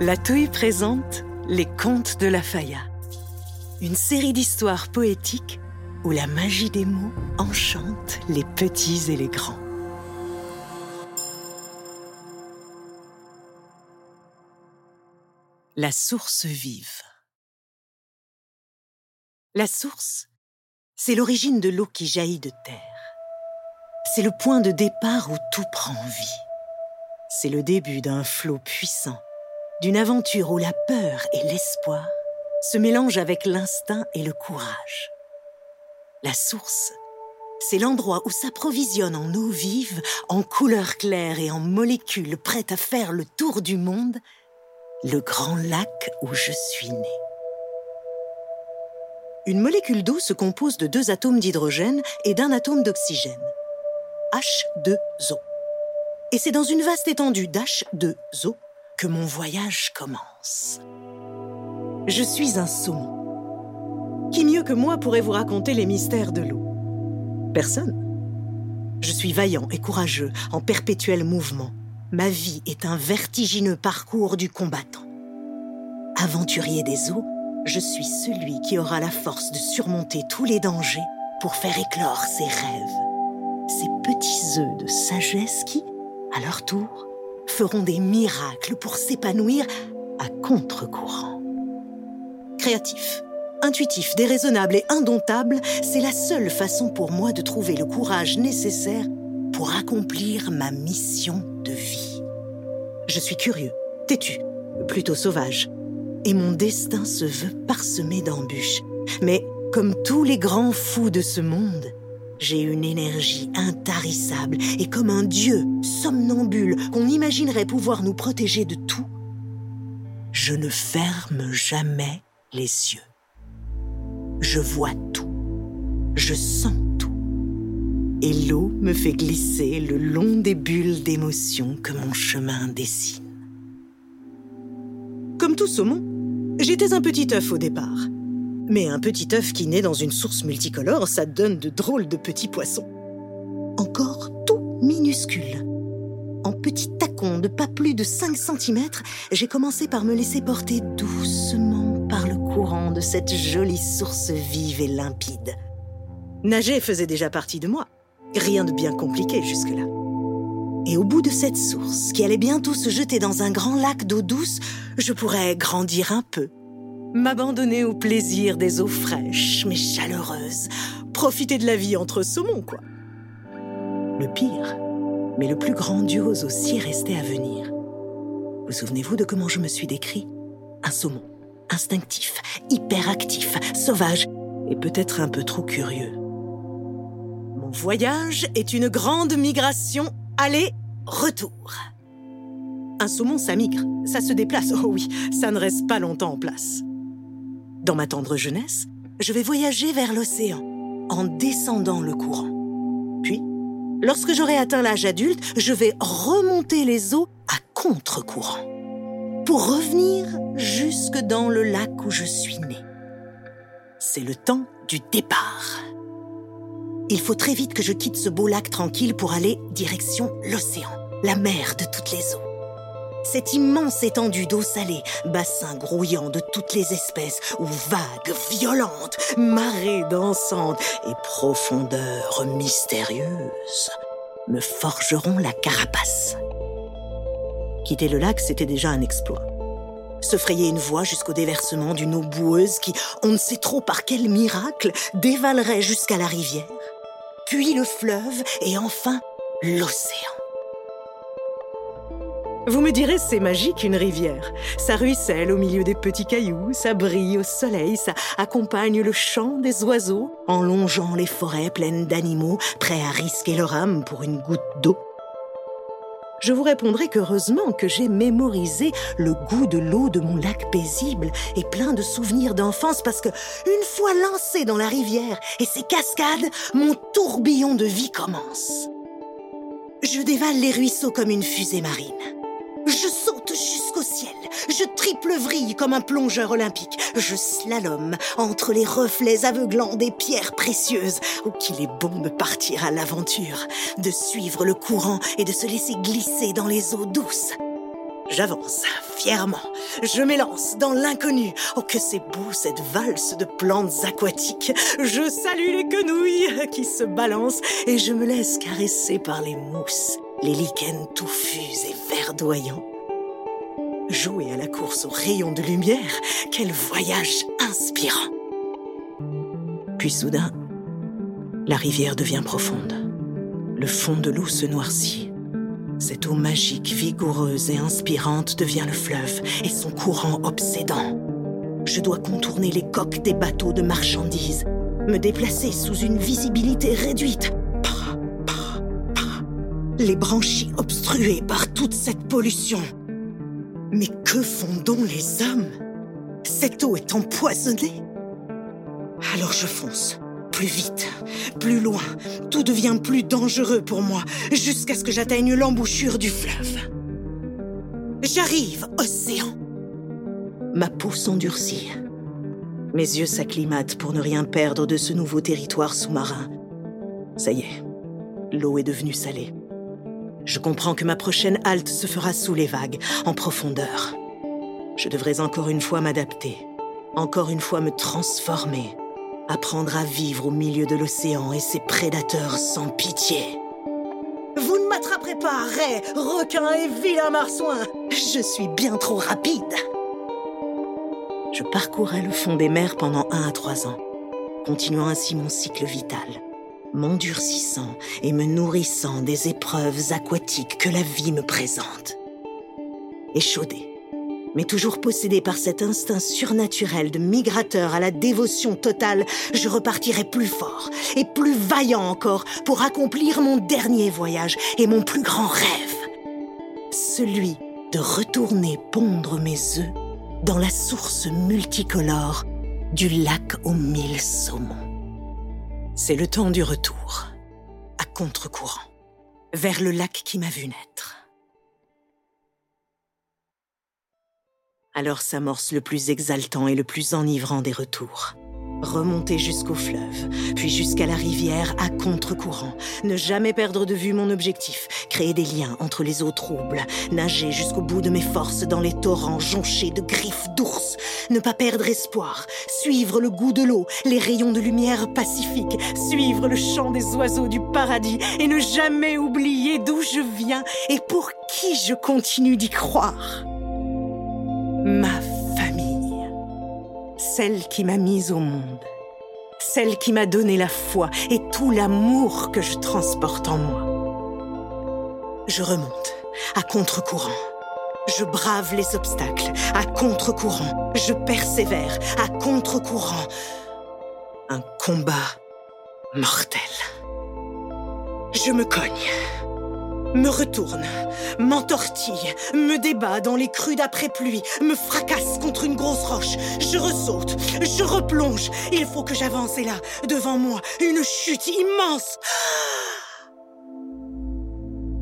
La Touille présente Les Contes de la Faya. Une série d'histoires poétiques où la magie des mots enchante les petits et les grands. La source vive. La source, c'est l'origine de l'eau qui jaillit de terre. C'est le point de départ où tout prend vie. C'est le début d'un flot puissant, d'une aventure où la peur et l'espoir se mélangent avec l'instinct et le courage. La source, c'est l'endroit où s'approvisionne en eau vive, en couleurs claires et en molécules prêtes à faire le tour du monde, le grand lac où je suis né. Une molécule d'eau se compose de deux atomes d'hydrogène et d'un atome d'oxygène. H2O. Et c'est dans une vaste étendue d'H2O que mon voyage commence. Je suis un saumon. Qui mieux que moi pourrait vous raconter les mystères de l'eau? Personne. Je suis vaillant et courageux, en perpétuel mouvement. Ma vie est un vertigineux parcours du combattant. Aventurier des eaux, je suis celui qui aura la force de surmonter tous les dangers pour faire éclore ses rêves. Ces petits œufs de sagesse qui, à leur tour, feront des miracles pour s'épanouir à contre-courant. Créatif, intuitif, déraisonnable et indomptable, c'est la seule façon pour moi de trouver le courage nécessaire pour accomplir ma mission de vie. Je suis curieux, têtu, plutôt sauvage, et mon destin se veut parsemé d'embûches. Mais comme tous les grands fous de ce monde, j'ai une énergie intarissable et comme un dieu somnambule qu'on imaginerait pouvoir nous protéger de tout, je ne ferme jamais les yeux. Je vois tout. Je sens tout. Et l'eau me fait glisser le long des bulles d'émotions que mon chemin dessine. Comme tout saumon, j'étais un petit œuf au départ. Mais un petit œuf qui naît dans une source multicolore, ça donne de drôles de petits poissons. Encore tout minuscule. En petit tacon de pas plus de 5 cm, j'ai commencé par me laisser porter doucement par le courant de cette jolie source vive et limpide. Nager faisait déjà partie de moi. Rien de bien compliqué jusque-là. Et au bout de cette source, qui allait bientôt se jeter dans un grand lac d'eau douce, je pourrais grandir un peu, m'abandonner au plaisir des eaux fraîches mais chaleureuses, profiter de la vie entre saumons, quoi. Le pire, mais le plus grandiose aussi restait à venir. Vous souvenez-vous de comment je me suis décrit? Un saumon, instinctif, hyperactif, sauvage et peut-être un peu trop curieux. Mon voyage est une grande migration aller-retour. Un saumon, ça migre, ça se déplace, oh oui, ça ne reste pas longtemps en place. Dans ma tendre jeunesse, je vais voyager vers l'océan en descendant le courant. Puis, lorsque j'aurai atteint l'âge adulte, je vais remonter les eaux à contre-courant pour revenir jusque dans le lac où je suis né. C'est le temps du départ. Il faut très vite que je quitte ce beau lac tranquille pour aller direction l'océan, la mer de toutes les eaux cette immense étendue d'eau salée, bassin grouillant de toutes les espèces, où vagues violentes, marées dansantes et profondeurs mystérieuses me forgeront la carapace. Quitter le lac, c'était déjà un exploit. Se frayer une voie jusqu'au déversement d'une eau boueuse qui, on ne sait trop par quel miracle, dévalerait jusqu'à la rivière, puis le fleuve et enfin l'océan. Vous me direz, c'est magique une rivière. Ça ruisselle au milieu des petits cailloux, ça brille au soleil, ça accompagne le chant des oiseaux en longeant les forêts pleines d'animaux prêts à risquer leur âme pour une goutte d'eau. Je vous répondrai qu'heureusement que j'ai mémorisé le goût de l'eau de mon lac paisible et plein de souvenirs d'enfance parce que, une fois lancé dans la rivière et ses cascades, mon tourbillon de vie commence. Je dévale les ruisseaux comme une fusée marine. Je saute jusqu'au ciel. Je triple vrille comme un plongeur olympique. Je slalome entre les reflets aveuglants des pierres précieuses. Oh, qu'il est bon de partir à l'aventure, de suivre le courant et de se laisser glisser dans les eaux douces. J'avance, fièrement. Je m'élance dans l'inconnu. Oh, que c'est beau cette valse de plantes aquatiques. Je salue les quenouilles qui se balancent et je me laisse caresser par les mousses, les lichens touffus et verdoyants. Jouer à la course aux rayons de lumière, quel voyage inspirant. Puis soudain, la rivière devient profonde. Le fond de l'eau se noircit. Cette eau magique, vigoureuse et inspirante devient le fleuve et son courant obsédant. Je dois contourner les coques des bateaux de marchandises, me déplacer sous une visibilité réduite. Les branchies obstruées par toute cette pollution. Mais que font donc les hommes? Cette eau est empoisonnée? Alors je fonce plus vite, plus loin, tout devient plus dangereux pour moi, jusqu'à ce que j'atteigne l'embouchure du fleuve. J'arrive, océan. Ma peau s'endurcit. Mes yeux s'acclimatent pour ne rien perdre de ce nouveau territoire sous-marin. Ça y est, l'eau est devenue salée. Je comprends que ma prochaine halte se fera sous les vagues, en profondeur. Je devrais encore une fois m'adapter, encore une fois me transformer, apprendre à vivre au milieu de l'océan et ses prédateurs sans pitié. Vous ne m'attraperez pas, ray, requin et vilain marsouin. Je suis bien trop rapide. Je parcourais le fond des mers pendant un à trois ans, continuant ainsi mon cycle vital, m'endurcissant et me nourrissant des épreuves aquatiques que la vie me présente. Échaudé, mais toujours possédé par cet instinct surnaturel de migrateur à la dévotion totale, je repartirai plus fort et plus vaillant encore pour accomplir mon dernier voyage et mon plus grand rêve. Celui de retourner pondre mes œufs dans la source multicolore du lac aux mille saumons. C'est le temps du retour, à contre-courant, vers le lac qui m'a vu naître. Alors s'amorce le plus exaltant et le plus enivrant des retours. Remonter jusqu'au fleuve, puis jusqu'à la rivière à contre-courant. Ne jamais perdre de vue mon objectif. Créer des liens entre les eaux troubles. Nager jusqu'au bout de mes forces dans les torrents jonchés de griffes d'ours. Ne pas perdre espoir. Suivre le goût de l'eau, les rayons de lumière pacifique. Suivre le chant des oiseaux du paradis. Et ne jamais oublier d'où je viens et pour qui je continue d'y croire ma celle qui m'a mise au monde, celle qui m'a donné la foi et tout l'amour que je transporte en moi. Je remonte à contre-courant. Je brave les obstacles à contre-courant. Je persévère à contre-courant. Un combat mortel. Je me cogne me retourne, m'entortille, me débat dans les crues d'après-pluie, me fracasse contre une grosse roche, je ressaute, je replonge. Il faut que j'avance et là, devant moi, une chute immense.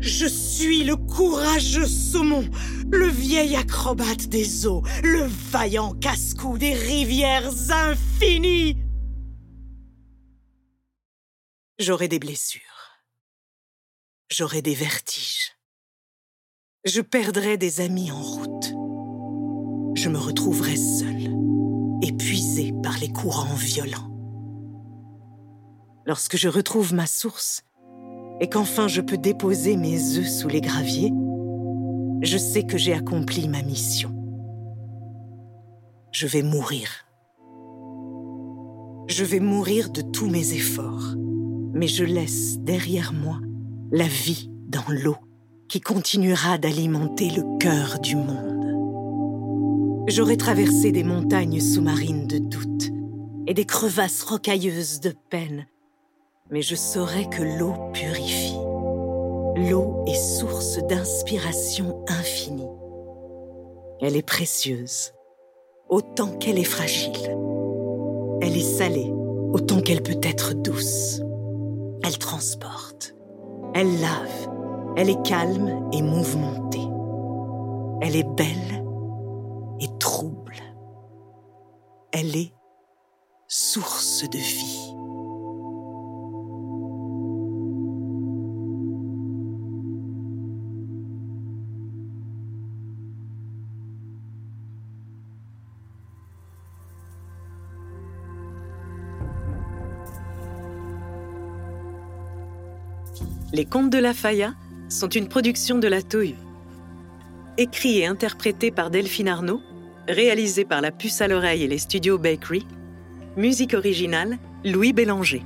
Je suis le courageux saumon, le vieil acrobate des eaux, le vaillant casse-cou des rivières infinies. J'aurai des blessures j'aurai des vertiges. Je perdrai des amis en route. Je me retrouverai seul, épuisé par les courants violents. Lorsque je retrouve ma source et qu'enfin je peux déposer mes œufs sous les graviers, je sais que j'ai accompli ma mission. Je vais mourir. Je vais mourir de tous mes efforts, mais je laisse derrière moi la vie dans l'eau qui continuera d'alimenter le cœur du monde. J'aurai traversé des montagnes sous-marines de doute et des crevasses rocailleuses de peine, mais je saurai que l'eau purifie. L'eau est source d'inspiration infinie. Elle est précieuse, autant qu'elle est fragile. Elle est salée, autant qu'elle peut être douce. Elle transporte, elle lave, elle est calme et mouvementée. Elle est belle et trouble. Elle est source de vie. Les Contes de la Faya sont une production de la Tohu. Écrit et interprété par Delphine Arnaud, réalisé par la Puce à l'oreille et les studios Bakery, musique originale Louis Bélanger.